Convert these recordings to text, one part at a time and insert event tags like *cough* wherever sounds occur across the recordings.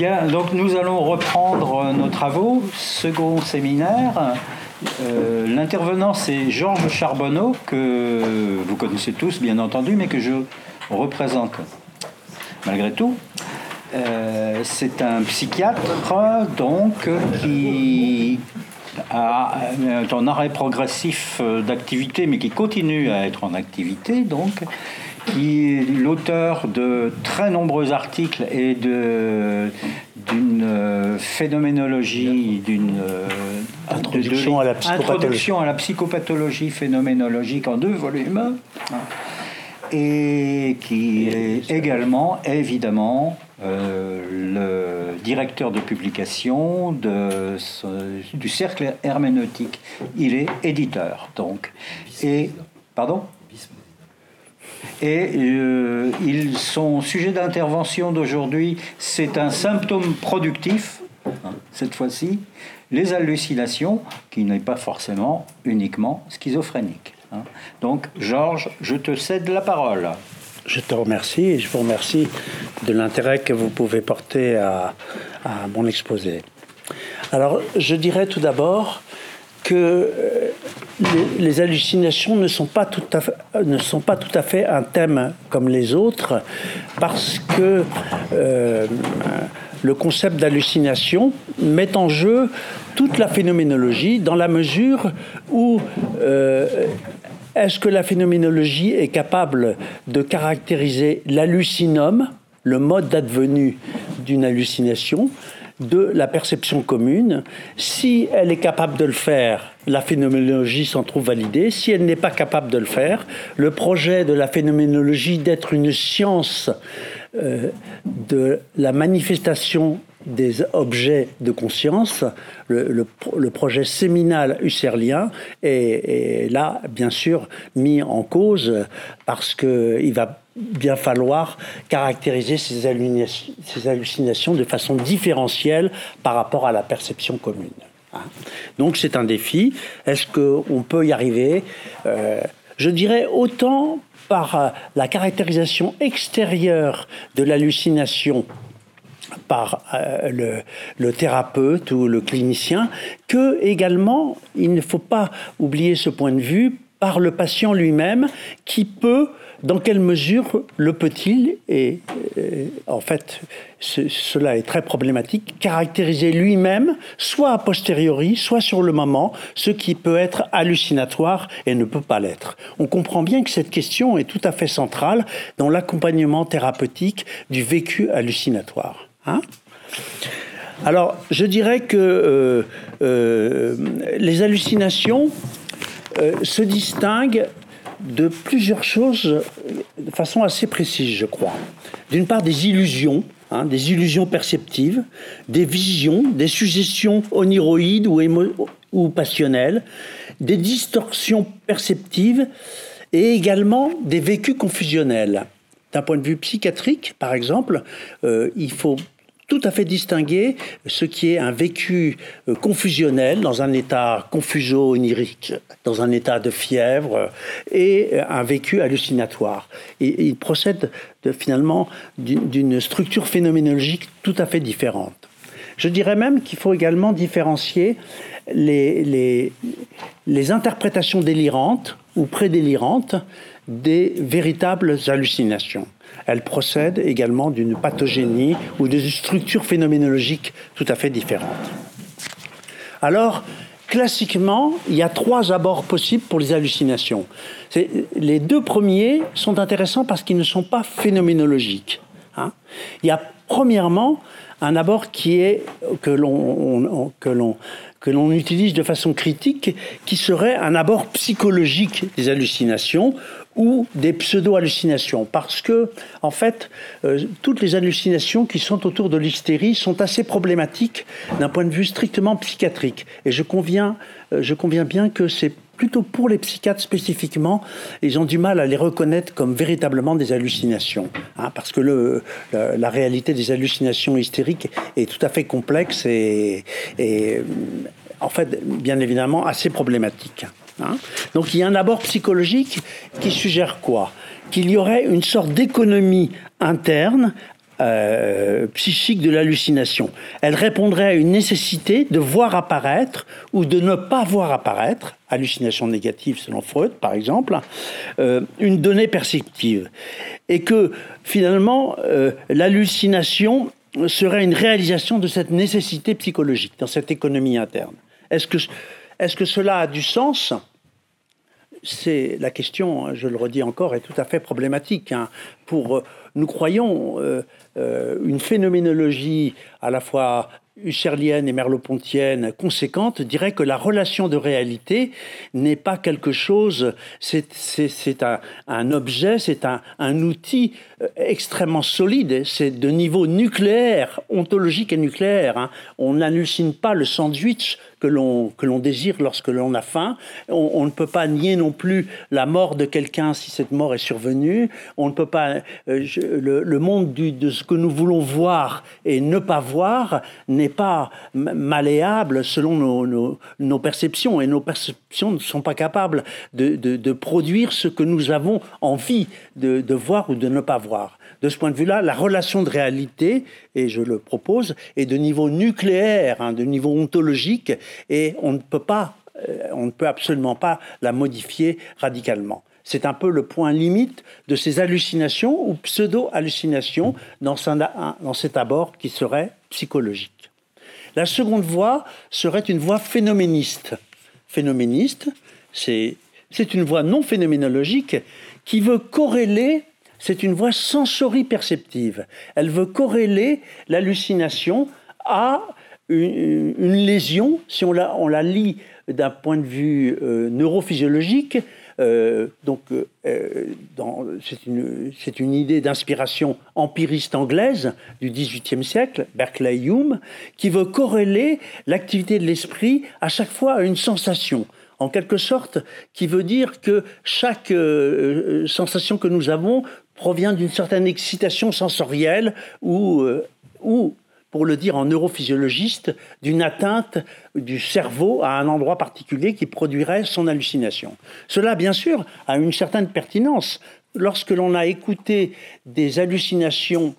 Donc nous allons reprendre nos travaux, second séminaire. Euh, l'intervenant, c'est Georges Charbonneau, que vous connaissez tous, bien entendu, mais que je représente malgré tout. Euh, c'est un psychiatre, donc, qui a un arrêt progressif d'activité, mais qui continue à être en activité, donc, l'auteur de très nombreux articles et d'une phénoménologie, d'une introduction, à la introduction à la psychopathologie phénoménologique en deux volumes, et qui est également, évidemment, euh, le directeur de publication de, du cercle herméneutique. Il est éditeur, donc. Et, pardon? Et euh, ils sont sujet d'intervention d'aujourd'hui. C'est un symptôme productif, hein, cette fois-ci, les hallucinations, qui n'est pas forcément uniquement schizophrénique. Hein. Donc, Georges, je te cède la parole. Je te remercie et je vous remercie de l'intérêt que vous pouvez porter à, à mon exposé. Alors, je dirais tout d'abord que les, hallucinations ne sont, pas tout à fait, un thème comme les autres, parce que euh, le concept d'hallucination met en jeu toute la phénoménologie dans la mesure où euh, est-ce que la phénoménologie est capable de caractériser l'hallucinome, le mode d'advenu d'une hallucination, de la perception commune. Si elle est capable de le faire, la phénoménologie s'en trouve validée. Si elle n'est pas capable de le faire, le projet de la phénoménologie d'être une science euh, de la manifestation des objets de conscience, le, projet séminal husserlien est, là, bien sûr, mis en cause parce qu'il va bien falloir caractériser ces hallucinations, de façon différentielle par rapport à la perception commune. Hein. Donc c'est un défi. Est-ce qu'on peut y arriver? Euh, Je dirais autant par euh, la caractérisation extérieure de l'hallucination par euh, le, thérapeute ou le clinicien, que également, il ne faut pas oublier ce point de vue, par le patient lui-même qui peut dans quelle mesure le peut-il, et euh, en fait cela est très problématique, caractériser lui-même, soit a posteriori, soit sur le moment, ce qui peut être hallucinatoire et ne peut pas l'être. On comprend bien que cette question est tout à fait centrale dans l'accompagnement thérapeutique du vécu hallucinatoire. Hein alors, je dirais que euh, euh, les hallucinations se distinguent de plusieurs choses de façon assez précise, je crois. D'une part, des illusions, hein, des illusions perceptives, des visions, des suggestions oniroïdes ou, ou passionnelles, des distorsions perceptives et également des vécus confusionnels. D'un point de vue psychiatrique, par exemple, euh, il faut tout à fait distinguer ce qui est un vécu euh, confusionnel dans un état confuso-onirique, dans un état de fièvre, et euh, un vécu hallucinatoire. Et il procède de, finalement d'une structure phénoménologique tout à fait différente. Je dirais même qu'il faut également différencier les, les, les interprétations délirantes ou prédélirantes des véritables hallucinations. Elle procède également d'une pathogénie ou de structures phénoménologiques tout à fait différentes. Alors, classiquement, il y a trois abords possibles pour les hallucinations. Les deux premiers sont intéressants parce qu'ils ne sont pas phénoménologiques. Hein. Il y a premièrement un abord qui est que l'on que l'on utilise de façon critique, qui serait un abord psychologique des hallucinations, ou des pseudo-hallucinations. Parce que, en fait, euh, toutes les hallucinations qui sont autour de l'hystérie sont assez problématiques d'un point de vue strictement psychiatrique. Et je conviens, euh, je conviens bien que c'est plutôt pour les psychiatres spécifiquement, ils ont du mal à les reconnaître comme véritablement des hallucinations. Hein, parce que la, réalité des hallucinations hystériques est tout à fait complexe et, et en fait, bien évidemment, assez problématique. Hein. Donc il y a un abord psychologique qui suggère quoi? Qu'il y aurait une sorte d'économie interne euh, psychique de l'hallucination. Elle répondrait à une nécessité de voir apparaître ou de ne pas voir apparaître, hallucination négative selon Freud par exemple, euh, une donnée perceptive. Et que finalement, euh, l'hallucination serait une réalisation de cette nécessité psychologique dans cette économie interne. Est-ce que, cela a du sens? C'est la question, je le redis encore, est tout à fait problématique. Hein. Pour, nous croyons euh, une phénoménologie à la fois husserlienne et merleau-pontienne conséquente dirait que la relation de réalité n'est pas quelque chose, c'est un, objet, c'est un, outil euh, extrêmement solide, c'est de niveau nucléaire, ontologique et nucléaire. Hein. On n'hallucine pas le sandwich que l'on que l'on désire lorsque l'on a faim. On, ne peut pas nier non plus la mort de quelqu'un si cette mort est survenue. On ne peut pas euh, le, monde du, de ce que nous voulons voir et ne pas voir n'est pas malléable selon nos, perceptions et nos perceptions ne sont pas capables de, produire ce que nous avons envie de, de voir ou de ne pas voir. De ce point de vue-là, la relation de réalité, et je le propose, est de niveau nucléaire, hein, de niveau ontologique, et on ne peut pas, euh, on ne peut absolument pas la modifier radicalement. C'est un peu le point limite de ces hallucinations ou pseudo-hallucinations dans, cet abord qui serait psychologique. La seconde voie serait une voie phénoméniste. Phénoméniste, c'est une voie non phénoménologique qui veut corréler c'est une voie sensori-perceptive. Elle veut corréler l'hallucination à une, lésion, si on la, on la lit d'un point de vue euh, neurophysiologique, euh, donc, euh, c'est une, une, idée d'inspiration empiriste anglaise du XVIIIe siècle, Berkeley Hume, qui veut corréler l'activité de l'esprit à chaque fois à une sensation. En quelque sorte, qui veut dire que chaque sensation que nous avons provient d'une certaine excitation sensorielle ou, euh, ou, pour le dire en neurophysiologiste, d'une atteinte du cerveau à un endroit particulier qui produirait son hallucination. Cela, bien sûr, a une certaine pertinence. Lorsque l'on a écouté des hallucinations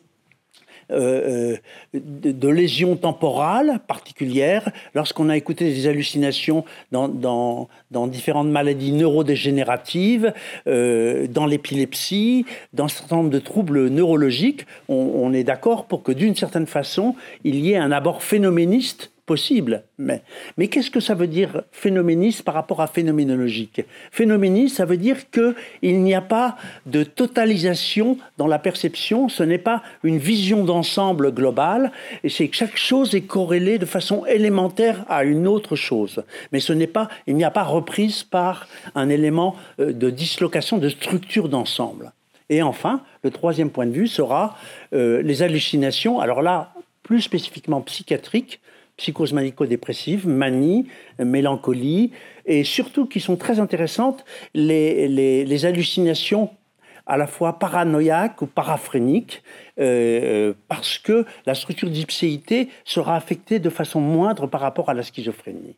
euh, euh, de, lésions temporales particulières, lorsqu'on a écouté des hallucinations dans, dans, différentes maladies neurodégénératives, euh, dans l'épilepsie, dans un certain nombre de troubles neurologiques, on est d'accord pour que d'une certaine façon, il y ait un abord phénoméniste mais qu'est-ce que ça veut dire phénoméniste par rapport à phénoménologique? Phénoméniste, ça veut dire qu'il n'y a pas de totalisation dans la perception, ce n'est pas une vision d'ensemble globale, et c'est que chaque chose est corrélée de façon élémentaire à une autre chose. Mais ce n'est pas, il n'y a pas reprise par un élément euh, de dislocation, de structure d'ensemble. Et enfin, le troisième point de vue sera euh, les hallucinations. Alors là, plus spécifiquement psychiatriques, psychose manico-dépressive, manie, mélancolie, et surtout qui sont très intéressantes, les, les, hallucinations à la fois paranoïaques ou paraphréniques, euh, parce que la structure d'ipséité sera affectée de façon moindre par rapport à la schizophrénie.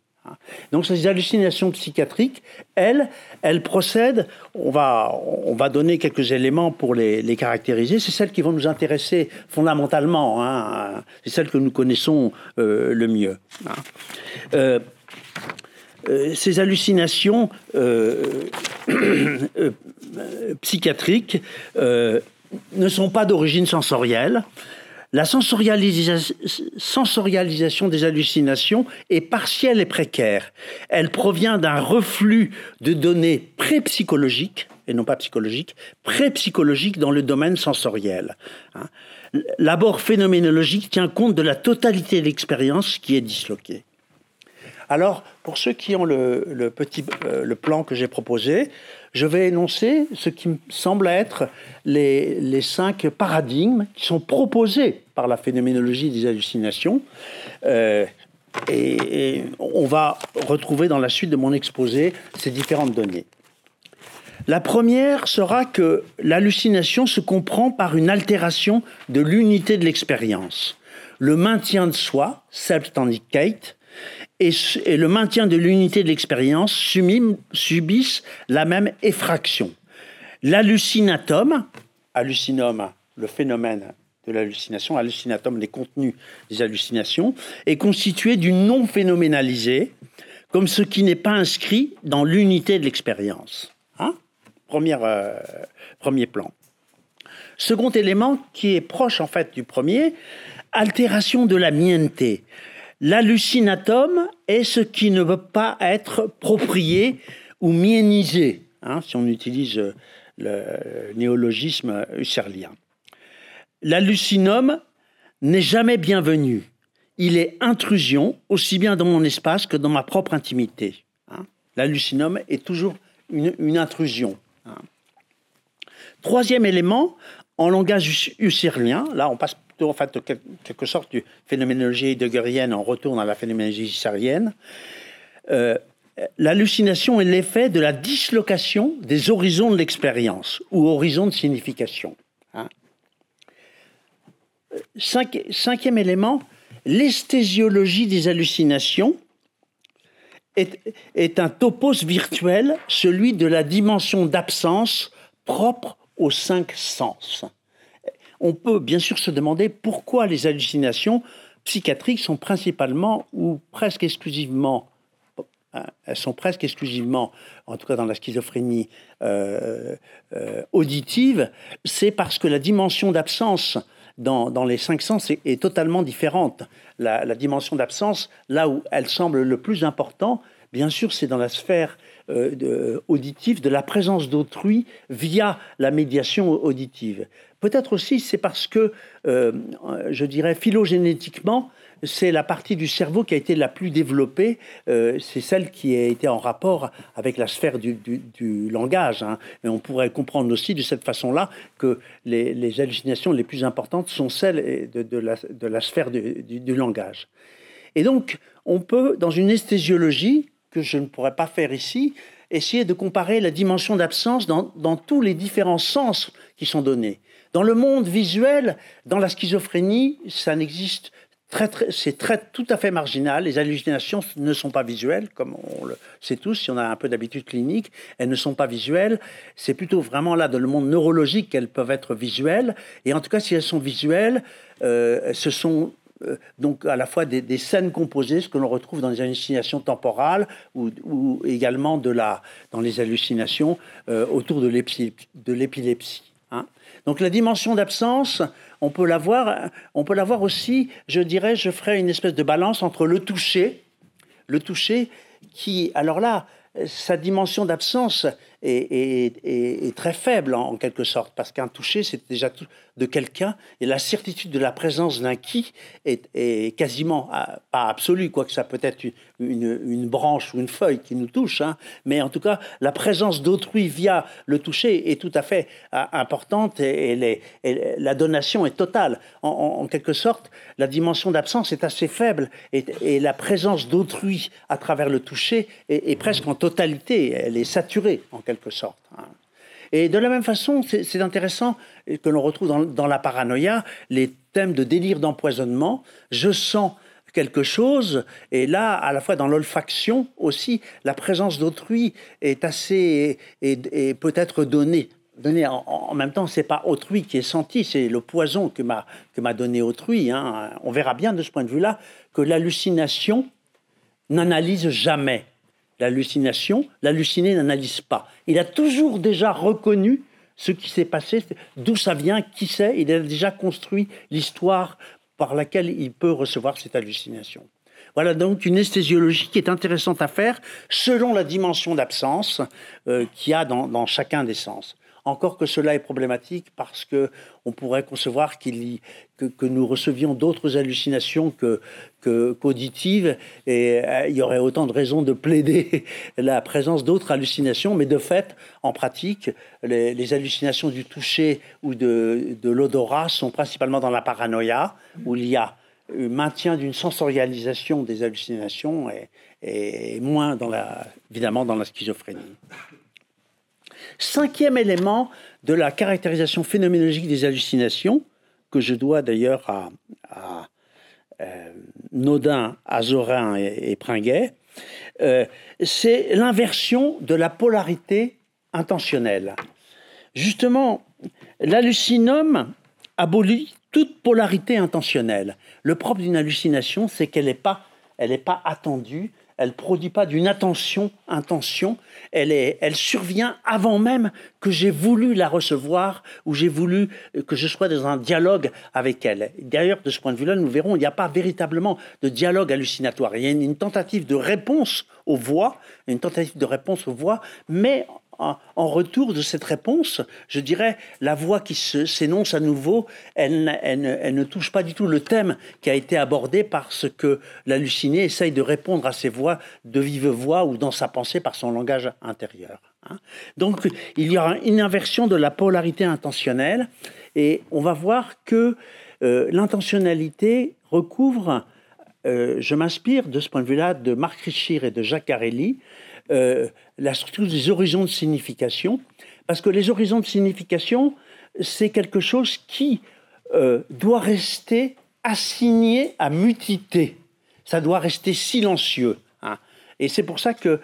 Donc ces hallucinations psychiatriques, elles, elles procèdent, on va, on va donner quelques éléments pour les, caractériser, c'est celles qui vont nous intéresser fondamentalement, hein. c'est celles que nous connaissons euh, le mieux. Hein. Euh, euh, ces hallucinations *coughs* psychiatriques ne sont pas d'origine sensorielle, la sensorialisation des hallucinations est partielle et précaire. Elle provient d'un reflux de données pré-psychologiques, et non pas psychologiques, pré-psychologiques dans le domaine sensoriel. Hein. L'abord phénoménologique tient compte de la totalité de l'expérience qui est disloquée. Alors, pour ceux qui ont le, petit, euh, le plan que j'ai proposé, je vais énoncer ce qui me semble être les, cinq paradigmes qui sont proposés par la phénoménologie des hallucinations. Euh, et, on va retrouver dans la suite de mon exposé ces différentes données. La première sera que l'hallucination se comprend par une altération de l'unité de l'expérience. Le maintien de soi, self-indicate, et, le maintien de l'unité de l'expérience subissent la même effraction. L'hallucinatome, hallucinome, le phénomène de l'hallucination, hallucinatum, les contenus des hallucinations, est constitué du non phénoménalisé, comme ce qui n'est pas inscrit dans l'unité de l'expérience. Hein? Euh, premier plan. Second élément qui est proche en fait du premier, altération de la mienté. L'hallucinatum est ce qui ne veut pas être proprié ou miénisé, hein, si on utilise le néologisme husserlien. L'hallucinum n'est jamais bienvenu. Il est intrusion, aussi bien dans mon espace que dans ma propre intimité. Hein. Est toujours une, intrusion. Hein. Troisième élément, en langage husserlien, là on passe en fait quelque sorte du phénoménologie heideggerienne, on retourne à la phénoménologie husserlienne. Euh, l'hallucination est l'effet de la dislocation des horizons de l'expérience ou horizons de signification. Hein. cinquième élément, l'esthésiologie des hallucinations est, un topos virtuel, celui de la dimension d'absence propre aux cinq sens. On peut bien sûr se demander pourquoi les hallucinations psychiatriques sont principalement ou presque exclusivement hein, elles sont presque exclusivement, en tout cas dans la schizophrénie euh, euh, auditive, c'est parce que la dimension d'absence dans, les cinq sens est, totalement différente. La, la dimension d'absence, là où elle semble le plus important, bien sûr, c'est dans la sphère euh, de, auditif de la présence d'autrui via la médiation auditive. Peut-être aussi c'est parce que, euh, je dirais, phylogénétiquement, c'est la partie du cerveau qui a été la plus développée, euh, c'est celle qui a été en rapport avec la sphère du, langage. Hein. Et on pourrait comprendre aussi de cette façon-là que les, hallucinations les plus importantes sont celles de, la, de la, sphère du langage. Et donc, on peut, dans une esthésiologie, que je ne pourrais pas faire ici, essayer de comparer la dimension d'absence dans, tous les différents sens qui sont donnés. Dans le monde visuel, dans la schizophrénie, ça n'existe Très, très, c'est très, tout à fait marginal. Les hallucinations ne sont pas visuelles, comme on le sait tous, si on a un peu d'habitude clinique, elles ne sont pas visuelles. C'est plutôt vraiment là, dans le monde neurologique, qu'elles peuvent être visuelles. Et en tout cas, si elles sont visuelles, euh, ce sont donc à la fois des, scènes composées, ce que l'on retrouve dans les hallucinations temporales ou, également de la, dans les hallucinations euh, autour de l'épilepsie. Hein. Donc la dimension d'absence, on peut la voir, on peut aussi, je dirais, je ferai une espèce de balance entre le toucher, le toucher qui, alors là, sa dimension d'absence est, très faible en, quelque sorte, parce qu'un toucher, c'est déjà tout, de quelqu'un, et la certitude de la présence d'un qui est, quasiment ah, pas absolue, quoique ça peut être une, branche ou une feuille qui nous touche, hein. mais en tout cas, la présence d'autrui via le toucher est tout à fait ah, importante et, la donation est totale. En, quelque sorte, la dimension d'absence est assez faible et, la présence d'autrui à travers le toucher est, presque en totalité, elle est saturée en quelque sorte. Hein. Et de la même façon, c'est intéressant que l'on retrouve dans, la paranoïa les thèmes de délire d'empoisonnement. Je sens quelque chose, et là, à la fois dans l'olfaction aussi, la présence d'autrui est assez, et, peut-être donnée. Donnée en, même temps, c'est pas autrui qui est senti, c'est le poison que m'a que m'a donné autrui. Hein. On verra bien de ce point de vue-là que l'hallucination n'analyse jamais l'hallucination, l'halluciné n'analyse pas. Il a toujours déjà reconnu ce qui s'est passé, d'où ça vient, qui c'est, il a déjà construit l'histoire par laquelle il peut recevoir cette hallucination. Voilà donc une esthésiologie qui est intéressante à faire selon la dimension d'absence euh, qu'il y a dans, chacun des sens. Encore que cela est problématique parce que on pourrait concevoir qu'il que, que, nous recevions d'autres hallucinations que, qu'auditives et euh, il y aurait autant de raisons de plaider *laughs* la présence d'autres hallucinations, mais de fait, en pratique, les, hallucinations du toucher ou de, de l'odorat sont principalement dans la paranoïa, où il y a maintien d'une sensorialisation des hallucinations et, et moins dans la, évidemment dans la schizophrénie. Cinquième élément de la caractérisation phénoménologique des hallucinations, que je dois d'ailleurs à, euh, Nodin, Azorin et, Pringuet, euh, c'est l'inversion de la polarité intentionnelle. Justement, l'hallucinome abolit toute polarité intentionnelle. Le propre d'une hallucination, c'est qu'elle n'est pas, pas attendue, elle produit pas d'une attention, intention, elle, est, elle survient avant même que j'ai voulu la recevoir ou j'ai voulu que je sois dans un dialogue avec elle. D'ailleurs, de ce point de vue-là, nous verrons, il n'y a pas véritablement de dialogue hallucinatoire. Il y a une, tentative de réponse aux voix, une tentative de réponse aux voix, mais en retour de cette réponse, je dirais, la voix qui s'énonce à nouveau, elle, ne touche pas du tout le thème qui a été abordé parce que l'halluciné essaye de répondre à ces voix de vive voix ou dans sa pensée par son langage intérieur. Hein. Donc, il y aura une inversion de la polarité intentionnelle et on va voir que euh, l'intentionnalité recouvre, euh, je m'inspire de ce point de vue-là de Marc Richir et de Jacques Carelli, euh, la structure des horizons de signification, parce que les horizons de signification, c'est quelque chose qui euh, doit rester assigné à mutité. Ça doit rester silencieux. Hein. Et c'est pour ça que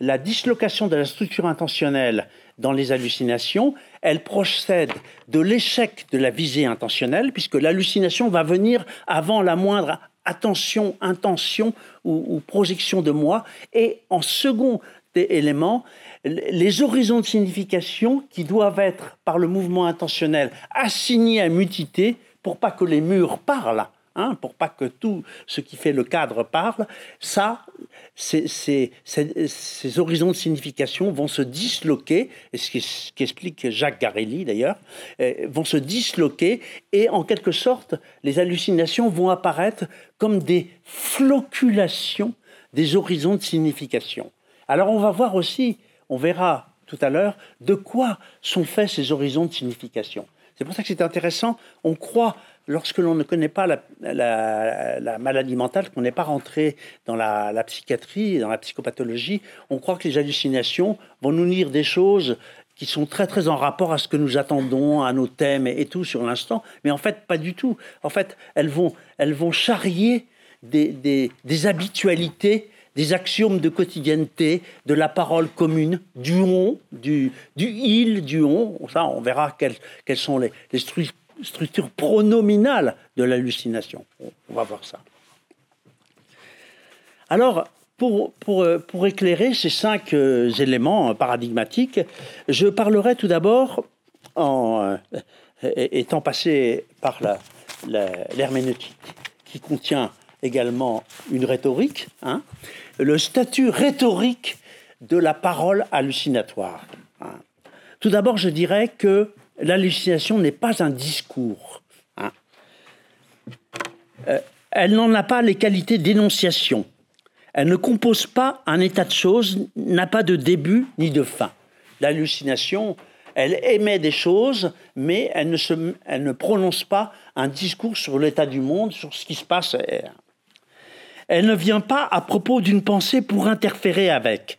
la dislocation de la structure intentionnelle dans les hallucinations, elle procède de l'échec de la visée intentionnelle, puisque l'hallucination va venir avant la moindre attention, intention ou, projection de moi. Et en second élément, les horizons de signification qui doivent être, par le mouvement intentionnel, assignés à mutité pour pas que les murs parlent. Hein, pour pas que tout ce qui fait le cadre parle, ça, ces, horizons de signification vont se disloquer, et ce qui, explique Jacques Garelli d'ailleurs, euh, vont se disloquer, et en quelque sorte, les hallucinations vont apparaître comme des floculations des horizons de signification. Alors on va voir aussi, on verra tout à l'heure, de quoi sont faits ces horizons de signification. C'est pour ça que c'est intéressant. On croit lorsque l'on ne connaît pas la, maladie mentale, qu'on n'est pas rentré dans la, psychiatrie, dans la psychopathologie, on croit que les hallucinations vont nous dire des choses qui sont très très en rapport à ce que nous attendons, à nos thèmes et, tout sur l'instant, mais en fait pas du tout. En fait, elles vont, elles vont charrier des, des habitualités des axiomes de quotidienneté, de la parole commune, du on, du, il, du on. Ça, on verra quelles, sont les, structures structure pronominale de l'hallucination. On va voir ça. Alors, pour, pour éclairer ces cinq euh, éléments paradigmatiques, je parlerai tout d'abord, en euh, étant passé par l'herméneutique, qui contient également une rhétorique, hein, le statut rhétorique de la parole hallucinatoire. Hein. Tout d'abord, je dirais que l'hallucination n'est pas un discours. Hein. Euh, elle n'en a pas les qualités d'énonciation. Elle ne compose pas un état de choses, n'a pas de début ni de fin. L'hallucination, elle émet des choses, mais elle ne, se, elle ne prononce pas un discours sur l'état du monde, sur ce qui se passe. Elle ne vient pas à propos d'une pensée pour interférer avec.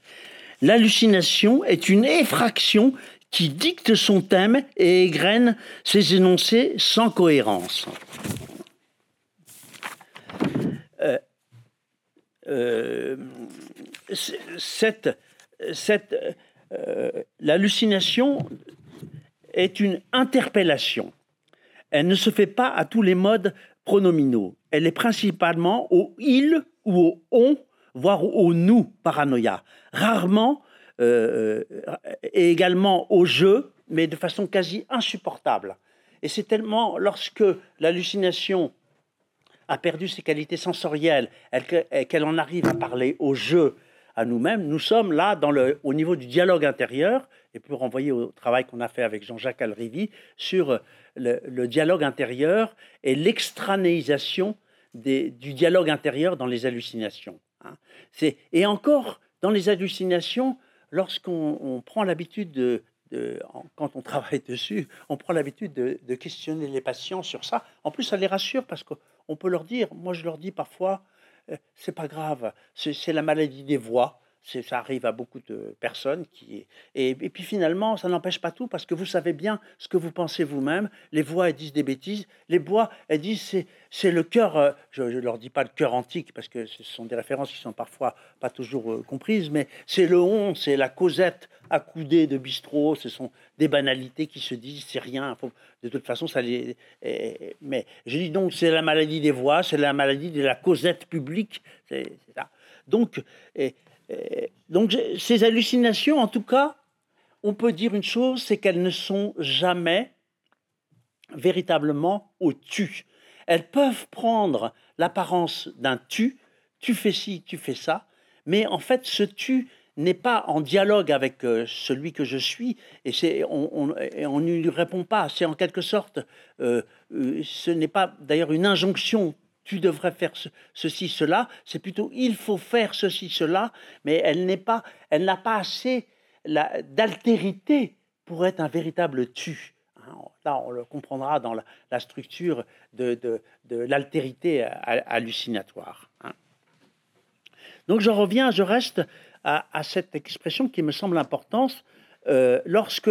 L'hallucination est une effraction qui dicte son thème et égrène ses énoncés sans cohérence. Euh, euh, euh, l'hallucination est une interpellation. Elle ne se fait pas à tous les modes pronominaux. Elle est principalement au il ou au on, voire au nous paranoïa. Rarement euh, et également au jeu, mais de façon quasi insupportable. Et c'est tellement lorsque l'hallucination a perdu ses qualités sensorielles, qu'elle en arrive à parler au jeu, nous-mêmes, nous sommes là dans le, au niveau du dialogue intérieur, et pour renvoyer au travail qu'on a fait avec Jean-Jacques Alrivi sur le, dialogue intérieur et l'extranéisation du dialogue intérieur dans les hallucinations. Hein. Et encore, dans les hallucinations, lorsqu'on prend l'habitude de, quand on travaille *laughs* dessus, on prend l'habitude de, questionner les patients sur ça. En plus, ça les rassure parce qu'on peut leur dire, moi je leur dis parfois, euh, c'est pas grave, c'est la maladie des voix, ça arrive à beaucoup de personnes. Qui, et, et puis finalement, ça n'empêche pas tout parce que vous savez bien ce que vous pensez vous-même. Les voix, elles disent des bêtises. Les voix, elles disent c'est, c'est le cœur, euh, je ne leur dis pas le cœur antique parce que ce sont des références qui sont parfois pas toujours euh, comprises, mais c'est le on, c'est la causette accoudée de bistrot, ce sont des banalités qui se disent, c'est rien. de toute façon, ça les. mais je dis donc, c'est la maladie des voix, c'est la maladie de la causette publique. C'est, ça. Donc, et, donc ces hallucinations, en tout cas, on peut dire une chose, c'est qu'elles ne sont jamais véritablement au tu. Elles peuvent prendre l'apparence d'un tu, tu fais ci, tu fais ça, mais en fait ce tu n'est pas en dialogue avec euh, celui que je suis, et, on, ne lui répond pas. C'est en quelque sorte, euh, euh, ce n'est pas d'ailleurs une injonction tu devrais faire ceci, cela. C'est plutôt il faut faire ceci, cela, mais elle n'est pas, elle n'a pas assez d'altérité pour être un véritable tu. Hein, là, on le comprendra dans la, structure de, l'altérité hallucinatoire. Hein. Donc je reviens, je reste à, cette expression qui me semble importante. Euh, lorsque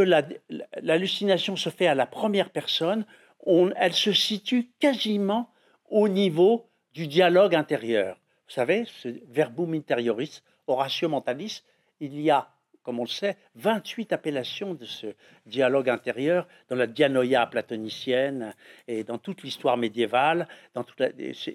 l'hallucination se fait à la première personne, on, elle se situe quasiment au niveau du dialogue intérieur. Vous savez, ce verbum interioris, oratio mentalis, il y a, comme on le sait, 28 appellations de ce dialogue intérieur dans la dianoïa platonicienne et dans toute l'histoire médiévale, dans toute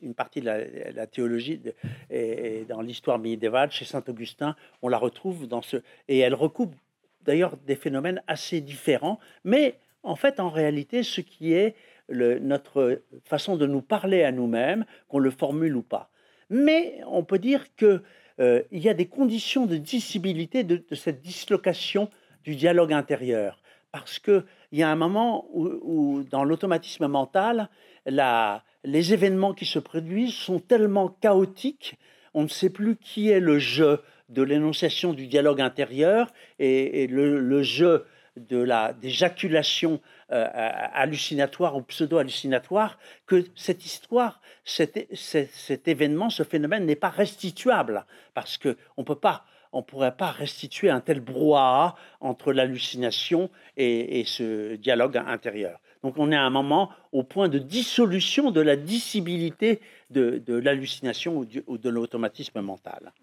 une partie de la, théologie et, dans l'histoire médiévale, chez saint Augustin, on la retrouve dans ce... Et elle recoupe d'ailleurs des phénomènes assez différents, mais en fait, en réalité, ce qui est notre façon de nous parler à nous-mêmes, qu'on le formule ou pas. Mais on peut dire qu'il euh, y a des conditions de dissibilité de, cette dislocation du dialogue intérieur. Parce qu'il y a un moment où, dans l'automatisme mental, les événements qui se produisent sont tellement chaotiques, on ne sait plus qui est le jeu de l'énonciation du dialogue intérieur et, le, le, jeu de la d'éjaculation euh, hallucinatoire ou pseudo-hallucinatoire que cette histoire, cet, cet, événement, ce phénomène n'est pas restituable parce que on peut pas on pourrait pas restituer un tel brouhaha entre l'hallucination et, ce dialogue intérieur. Donc on est à un moment au point de dissolution de la dissibilité de, l'hallucination ou de l'automatisme mental.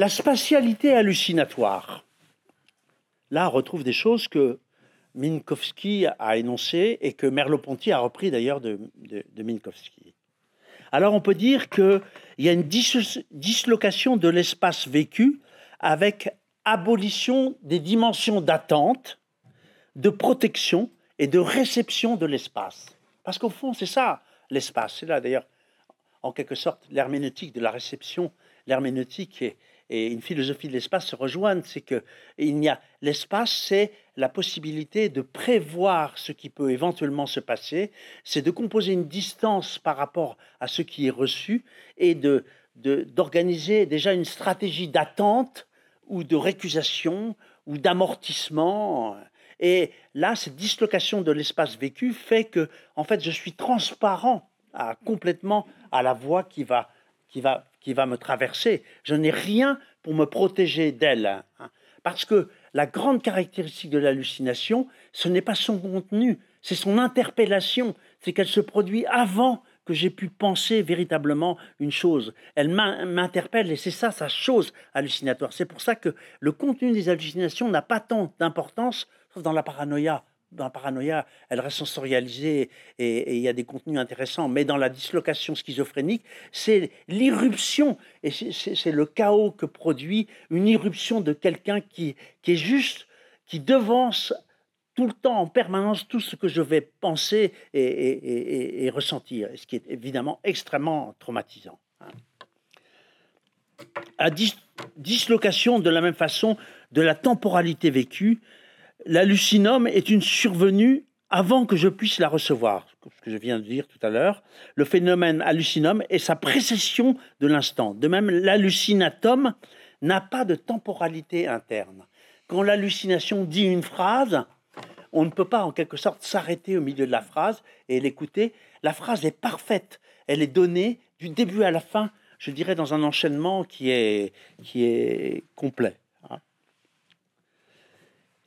La spatialité hallucinatoire. Là, on retrouve des choses que Minkowski a énoncées et que Merleau-Ponty a repris d'ailleurs de, Minkowski. Alors on peut dire qu'il y a une dislocation de l'espace vécu avec abolition des dimensions d'attente, de protection et de réception de l'espace. Parce qu'au fond, c'est ça l'espace. C'est là d'ailleurs, en quelque sorte, l'herméneutique de la réception. L'herméneutique est, et une philosophie de l'espace se rejoignent, c'est que il y a l'espace, c'est la possibilité de prévoir ce qui peut éventuellement se passer, c'est de composer une distance par rapport à ce qui est reçu et de d'organiser déjà une stratégie d'attente ou de récusation ou d'amortissement. Et là, cette dislocation de l'espace vécu fait que, en fait, je suis transparent à, complètement à la voie qui va, qui va qui va me traverser. Je n'ai rien pour me protéger d'elle. Hein. Parce que la grande caractéristique de l'hallucination, ce n'est pas son contenu, c'est son interpellation. C'est qu'elle se produit avant que j'ai pu penser véritablement une chose. Elle m'interpelle et c'est ça sa chose hallucinatoire. C'est pour ça que le contenu des hallucinations n'a pas tant d'importance, sauf dans la paranoïa dans la paranoïa, elle reste sensorialisée et, il y a des contenus intéressants, mais dans la dislocation schizophrénique, c'est l'irruption, et c'est le chaos que produit une irruption de quelqu'un qui, qui est juste, qui devance tout le temps, en permanence, tout ce que je vais penser et, ressentir, ce qui est évidemment extrêmement traumatisant. Hein. À dislocation de la même façon de la temporalité vécue, L'hallucinome est une survenue avant que je puisse la recevoir, ce que je viens de dire tout à l'heure. Le phénomène hallucinome est sa précession de l'instant. De même, l'hallucinatome n'a pas de temporalité interne. Quand l'hallucination dit une phrase, on ne peut pas en quelque sorte s'arrêter au milieu de la phrase et l'écouter. La phrase est parfaite. Elle est donnée du début à la fin, je dirais dans un enchaînement qui est, qui est complet.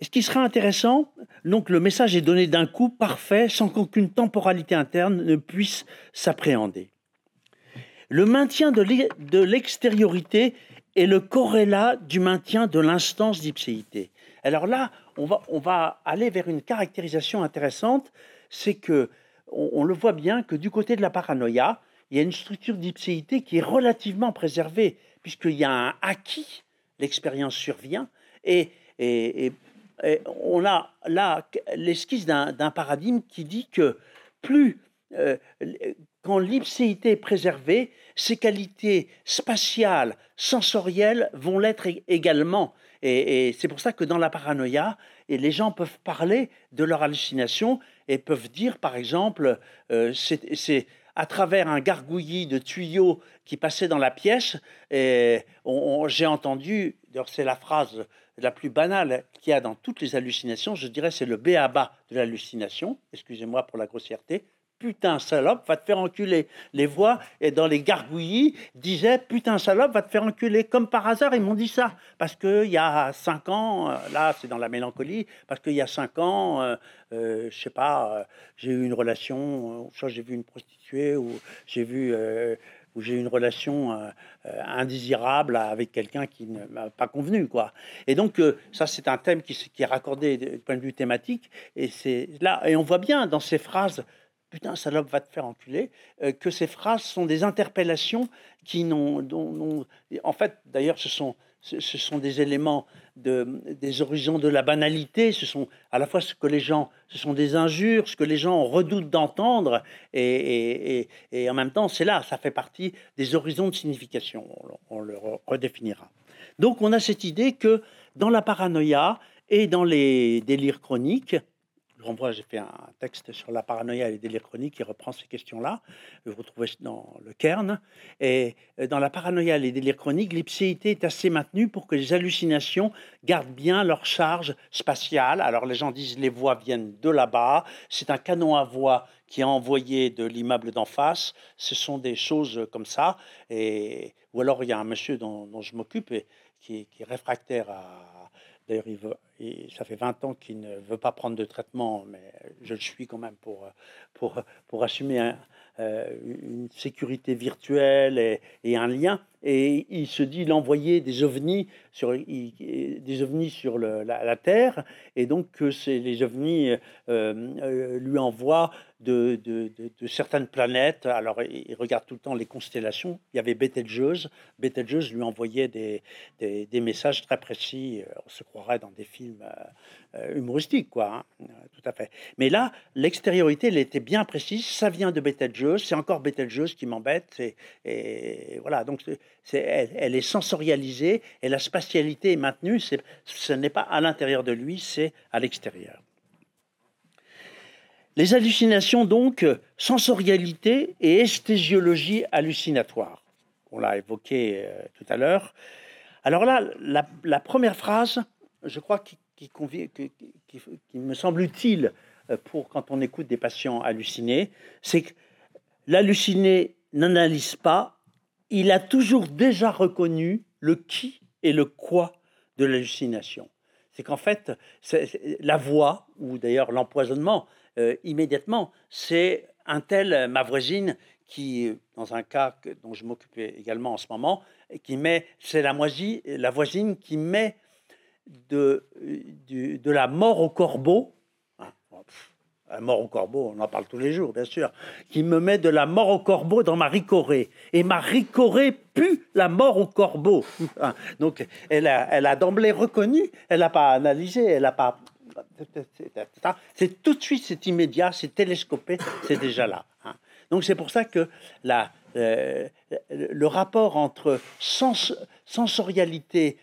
Ce qui sera intéressant, donc le message est donné d'un coup parfait sans qu'aucune temporalité interne ne puisse s'appréhender. Le maintien de l'extériorité est le corrélat du maintien de l'instance d'ipséité. Alors là, on va, aller vers une caractérisation intéressante, c'est que on, le voit bien que du côté de la paranoïa, il y a une structure d'ipséité qui est relativement préservée, puisqu'il y a un acquis, l'expérience survient, et, on a là l'esquisse d'un paradigme qui dit que plus, euh, quand l'ipséité est préservée, ses qualités spatiales, sensorielles vont l'être également. Et, c'est pour ça que dans la paranoïa, et les gens peuvent parler de leur hallucination et peuvent dire, par exemple, euh, c'est à travers un gargouillis de tuyaux qui passait dans la pièce, et j'ai entendu, c'est la phrase la plus banale qu'il y a dans toutes les hallucinations, je dirais c'est le béaba de l'hallucination, excusez-moi pour la grossièreté, putain salope va te faire enculer. Les voix et dans les gargouillis disaient putain salope va te faire enculer. Comme par hasard, ils m'ont dit ça. Parce qu'il y a cinq ans, euh, là c'est dans la mélancolie, parce qu'il y a cinq ans, euh, euh, je sais pas, j'ai eu une relation, soit j'ai vu une prostituée, ou j'ai vu où j'ai une relation indésirable avec quelqu'un qui ne m'a pas convenu, quoi. Et donc ça, c'est un thème qui, est raccordé du point de vue thématique, et c'est là, et on voit bien dans ces phrases putain, salope, va te faire enculer, euh, que ces phrases sont des interpellations qui n'ont. En fait, d'ailleurs, ce sont, ce sont des éléments de, des horizons de la banalité, ce sont à la fois ce que les gens. Ce sont des injures, ce que les gens redoutent d'entendre, et, en même temps, c'est là, ça fait partie des horizons de signification, on, on le redéfinira. Donc, on a cette idée que dans la paranoïa et dans les délires chroniques, j'ai fait un texte sur la paranoïa et les délires chroniques qui reprend ces questions-là. Vous retrouvez dans le Cairn. Et euh, dans la paranoïa et les délires chroniques, l'ipséité est assez maintenue pour que les hallucinations gardent bien leur charge spatiale. Alors les gens disent les voix viennent de là-bas. C'est un canon à voix qui est envoyé de l'immeuble d'en face. Ce sont des choses comme ça. Et, ou alors il y a un monsieur dont, je m'occupe et qui est réfractaire à D'ailleurs, il veut, ça fait 20 ans qu'il ne veut pas prendre de traitement, mais je le suis quand même pour, pour, pour assumer euh, une sécurité virtuelle et, un lien. Et il se dit l'envoyer des ovnis sur, des ovnis sur la, Terre, et donc que les ovnis euh, euh, lui envoient de, certaines planètes. Alors, il regarde tout le temps les constellations. Il y avait Betelgeuse. Betelgeuse lui envoyait des, messages très précis. On se croirait dans des films euh, humoristiques, quoi. Hein. Tout à fait. Mais là, l'extériorité, elle était bien précise. Ça vient de Betelgeuse. C'est encore Betelgeuse qui m'embête. Et, voilà. Donc, elle, elle, est sensorialisée et la spatialité est maintenue. C'est, ce n'est pas à l'intérieur de lui, c'est à l'extérieur. Les hallucinations, donc, sensorialité et esthésiologie hallucinatoire. On l'a évoqué euh, tout à l'heure. Alors là, la, première phrase, je crois, qui, qui, qui, me semble utile euh, pour quand on écoute des patients hallucinés, c'est que l'halluciné n'analyse pas, il a toujours déjà reconnu le qui et le quoi de l'hallucination. C'est qu'en fait, la voix, ou d'ailleurs l'empoisonnement, euh, immédiatement, c'est un tel, ma voisine, qui, dans un cas dont je m'occupe également en ce moment, qui met, c'est la, la voisine qui met de, de, la mort au corbeau, hein, la mort au corbeau, on en parle tous les jours, bien sûr, qui me met de la mort au corbeau dans ma ricorée. Et ma ricorée pue la mort au corbeau. Hein, donc, elle elle a d'emblée reconnu, elle n'a pas analysé, elle n'a pas c'est tout de suite, c'est immédiat, c'est télescopé, c'est déjà là. Hein. Donc c'est pour ça que euh, le rapport entre sens, sensorialité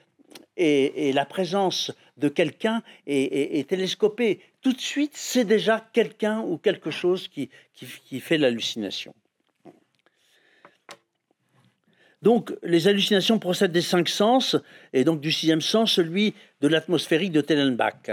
et, la présence de quelqu'un est, télescopé. Tout de suite, c'est déjà quelqu'un ou quelque chose qui, qui fait l'hallucination. Donc, les hallucinations procèdent des cinq sens, et donc du sixième sens, celui de l'atmosphérique de Tellenbach.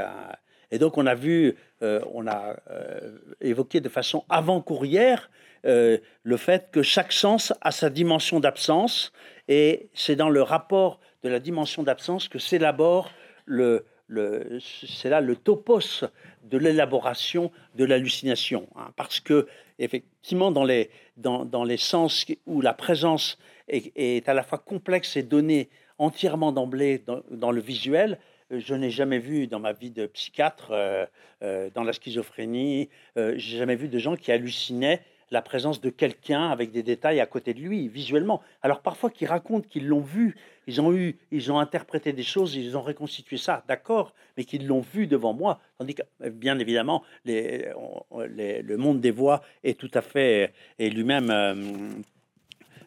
Et donc, on a vu, euh, on a euh, évoqué de façon avant-courrière euh, le fait que chaque sens a sa dimension d'absence, et c'est dans le rapport de la dimension d'absence que s'élabore le, le c'est là le topos de l'élaboration de l'hallucination, hein, parce que effectivement dans les, dans, dans les sens où la présence est, à la fois complexe et donnée entièrement d'emblée dans, le visuel, je n'ai jamais vu dans ma vie de psychiatre, euh, euh, dans la schizophrénie, euh, j'ai jamais vu de gens qui hallucinaient la présence de quelqu'un avec des détails à côté de lui, visuellement. Alors parfois qu'ils racontent qu'ils l'ont vu, ils ont eu, ils ont interprété des choses, ils ont reconstitué ça, d'accord, mais qu'ils l'ont vu devant moi. Tandis que, bien évidemment, le monde des voix est tout à fait, et lui-même,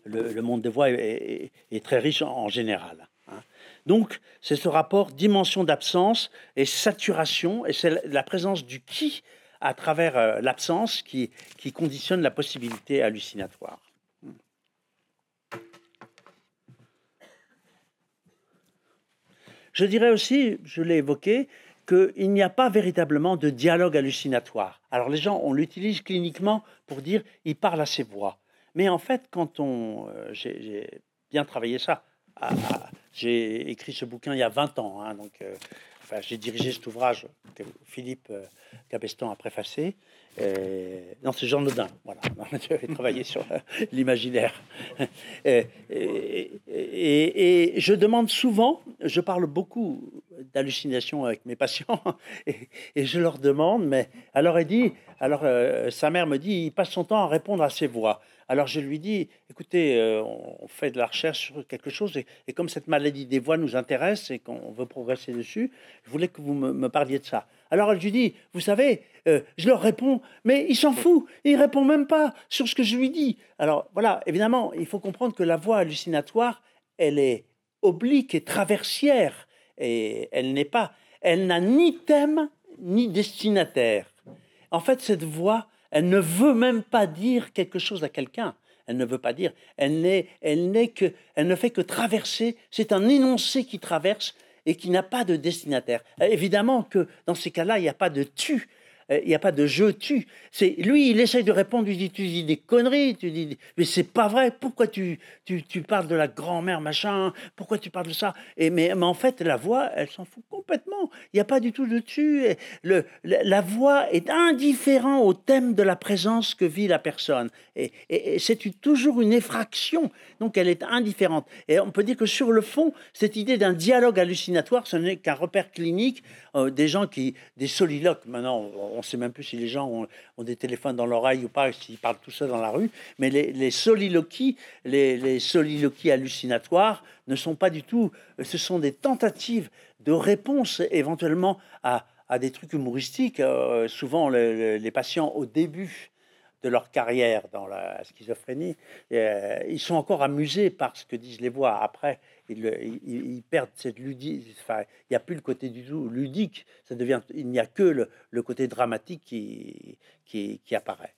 le, monde des voix est, très riche en général. Donc, c'est ce rapport dimension d'absence et saturation, et c'est la présence du qui à travers euh, l'absence qui, qui conditionne la possibilité hallucinatoire. Je dirais aussi, je l'ai évoqué, qu'il n'y a pas véritablement de dialogue hallucinatoire. Alors les gens, on l'utilise cliniquement pour dire il parle à ses voix. Mais en fait, quand on... Euh, j'ai bien travaillé ça. J'ai écrit ce bouquin il y a 20 ans, hein, donc euh, j'ai dirigé cet ouvrage que Philippe euh, a préfacé. Euh, non, c'est Jean Nodin, voilà. *laughs* J'avais travaillé sur euh, l'imaginaire. *laughs* Et, et, et, et, je demande souvent, je parle beaucoup d'hallucinations avec mes patients, *laughs* et, je leur demande, mais alors elle dit, alors sa mère me dit, il passe son temps à répondre à ses voix. Alors je lui dis, écoutez, euh, on fait de la recherche sur quelque chose, et, et, comme cette maladie des voix nous intéresse et qu'on veut progresser dessus, je voulais que vous me, me parliez de ça. Alors elle lui dit, vous savez, euh, je leur réponds, mais il s'en fout, il répond même pas sur ce que je lui dis. Alors voilà, évidemment, il faut comprendre que la voix hallucinatoire, elle est oblique et traversière, et elle n'est pas, elle n'a ni thème ni destinataire. En fait, cette voix, elle ne veut même pas dire quelque chose à quelqu'un. Elle ne veut pas dire. Elle n'est, elle n'est que, elle ne fait que traverser. C'est un énoncé qui traverse et qui n'a pas de destinataire. Évidemment que dans ces cas-là, il n'y a pas de tu, il n'y a pas de je tu. C'est lui, il essaye de répondre, il dit tu dis des conneries, tu dis mais c'est pas vrai. Pourquoi tu, tu, tu parles de la grand-mère machin? Pourquoi tu parles de ça? Mais, en fait, la voix, elle s'en fout complètement. Il n'y a pas du tout de tu. La voix est indifférent au thème de la présence que vit la personne. Et c'est toujours une effraction. Donc elle est indifférente. Et on peut dire que sur le fond, cette idée d'un dialogue hallucinatoire, ce n'est qu'un repère clinique euh, des gens qui, des soliloques. Maintenant, on ne sait même plus si les gens ont, des téléphones dans l'oreille ou pas, s'ils parlent tout ça dans la rue. Mais les, soliloquies, les, soliloquies hallucinatoires ne sont pas du tout. Ce sont des tentatives de réponse éventuellement à, des trucs humoristiques. Euh, souvent, le, le, les patients au début de leur carrière dans la schizophrénie, euh, ils sont encore amusés par ce que disent les voix. Après, ils, perdent cette ludique. Il n'y a plus le côté du tout ludique. Ça devient, il n'y a que le, côté dramatique qui, qui, apparaît.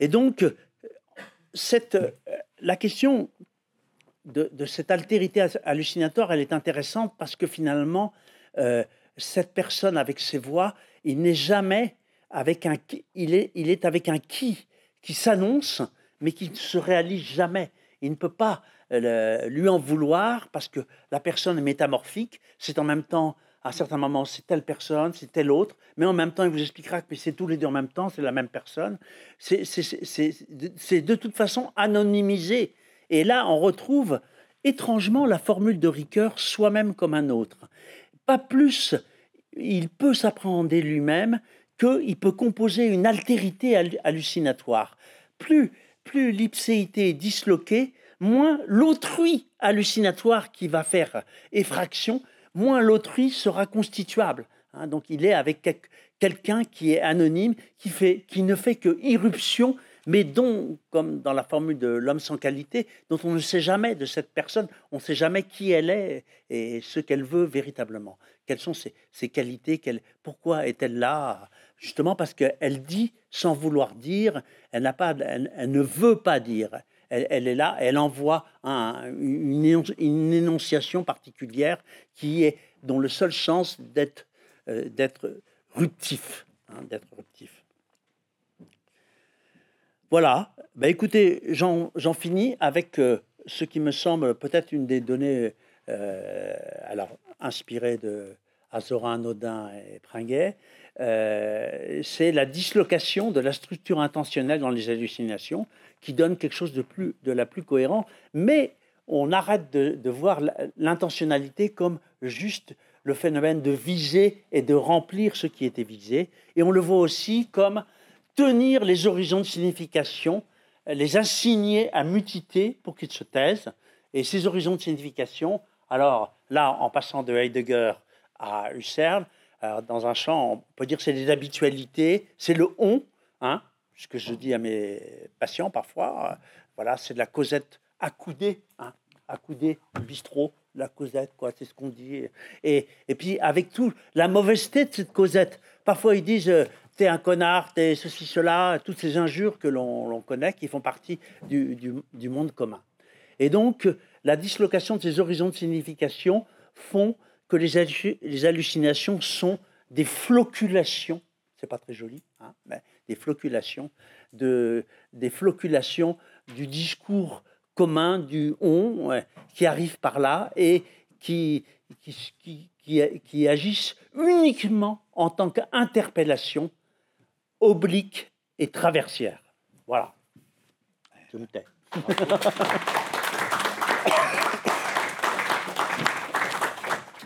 Et donc, cette, la question de, cette altérité hallucinatoire, elle est intéressante parce que finalement, euh, cette personne avec ses voix, il n'est jamais avec un il est, il est avec un qui qui s'annonce, mais qui ne se réalise jamais. Il ne peut pas le, lui en vouloir parce que la personne est métamorphique. C'est en même temps, à certains moments, c'est telle personne, c'est telle autre, mais en même temps, il vous expliquera que c'est tous les deux en même temps, c'est la même personne. C'est de toute façon anonymisé. Et là, on retrouve étrangement la formule de Ricoeur, soi-même comme un autre. Pas plus, il peut s'appréhender lui-même qu'il peut composer une altérité hallucinatoire. Plus, plus l'ipséité est disloquée, moins l'autrui hallucinatoire qui va faire effraction, moins l'autrui sera constituable. Hein, donc il est avec quelqu'un qui est anonyme, qui, qui ne fait que irruption, mais dont, comme dans la formule de l'homme sans qualité, dont on ne sait jamais de cette personne, on ne sait jamais qui elle est et ce qu'elle veut véritablement. Quelles sont ses, qualités, pourquoi est-elle là? Justement parce qu'elle dit sans vouloir dire, elle, pas, elle, ne veut pas dire. Elle, est là, elle envoie un, une, énonciation particulière qui est dont le seul sens d'être euh, d'être ruptif, hein, d'être ruptif. Voilà. Bah, écoutez, j'en finis avec euh, ce qui me semble peut-être une des données euh, alors, inspirées de Azorin, Nodin et Pringuet. c'est la dislocation de la structure intentionnelle dans les hallucinations qui donne quelque chose de, plus, de la plus cohérent. Mais on arrête de, voir l'intentionnalité comme juste le phénomène de viser et de remplir ce qui était visé. Et on le voit aussi comme tenir les horizons de signification, les assigner à mutité pour qu'ils se taisent. Et ces horizons de signification, alors là, en passant de Heidegger à Husserl, euh, dans un champ, on peut dire que c'est des habitualités, c'est le on, hein, ce que je dis à mes patients parfois, euh, voilà, c'est de la causette accoudée, hein, accoudée au bistrot, la causette, quoi, c'est ce qu'on dit. Et, et puis, avec tout, la mauvaiseté de cette causette, parfois ils disent euh, t'es un connard, t'es ceci, cela, toutes ces injures que l'on connaît, qui font partie du, monde commun. Et donc, la dislocation de ces horizons de signification font que les, hallucinations sont des floculations, c'est pas très joli, hein, mais des floculations, de, des du discours commun du on qui arrive par là et qui, qui, qui, agissent uniquement en tant qu'interpellation oblique et traversière. Voilà. Je me tais. *laughs*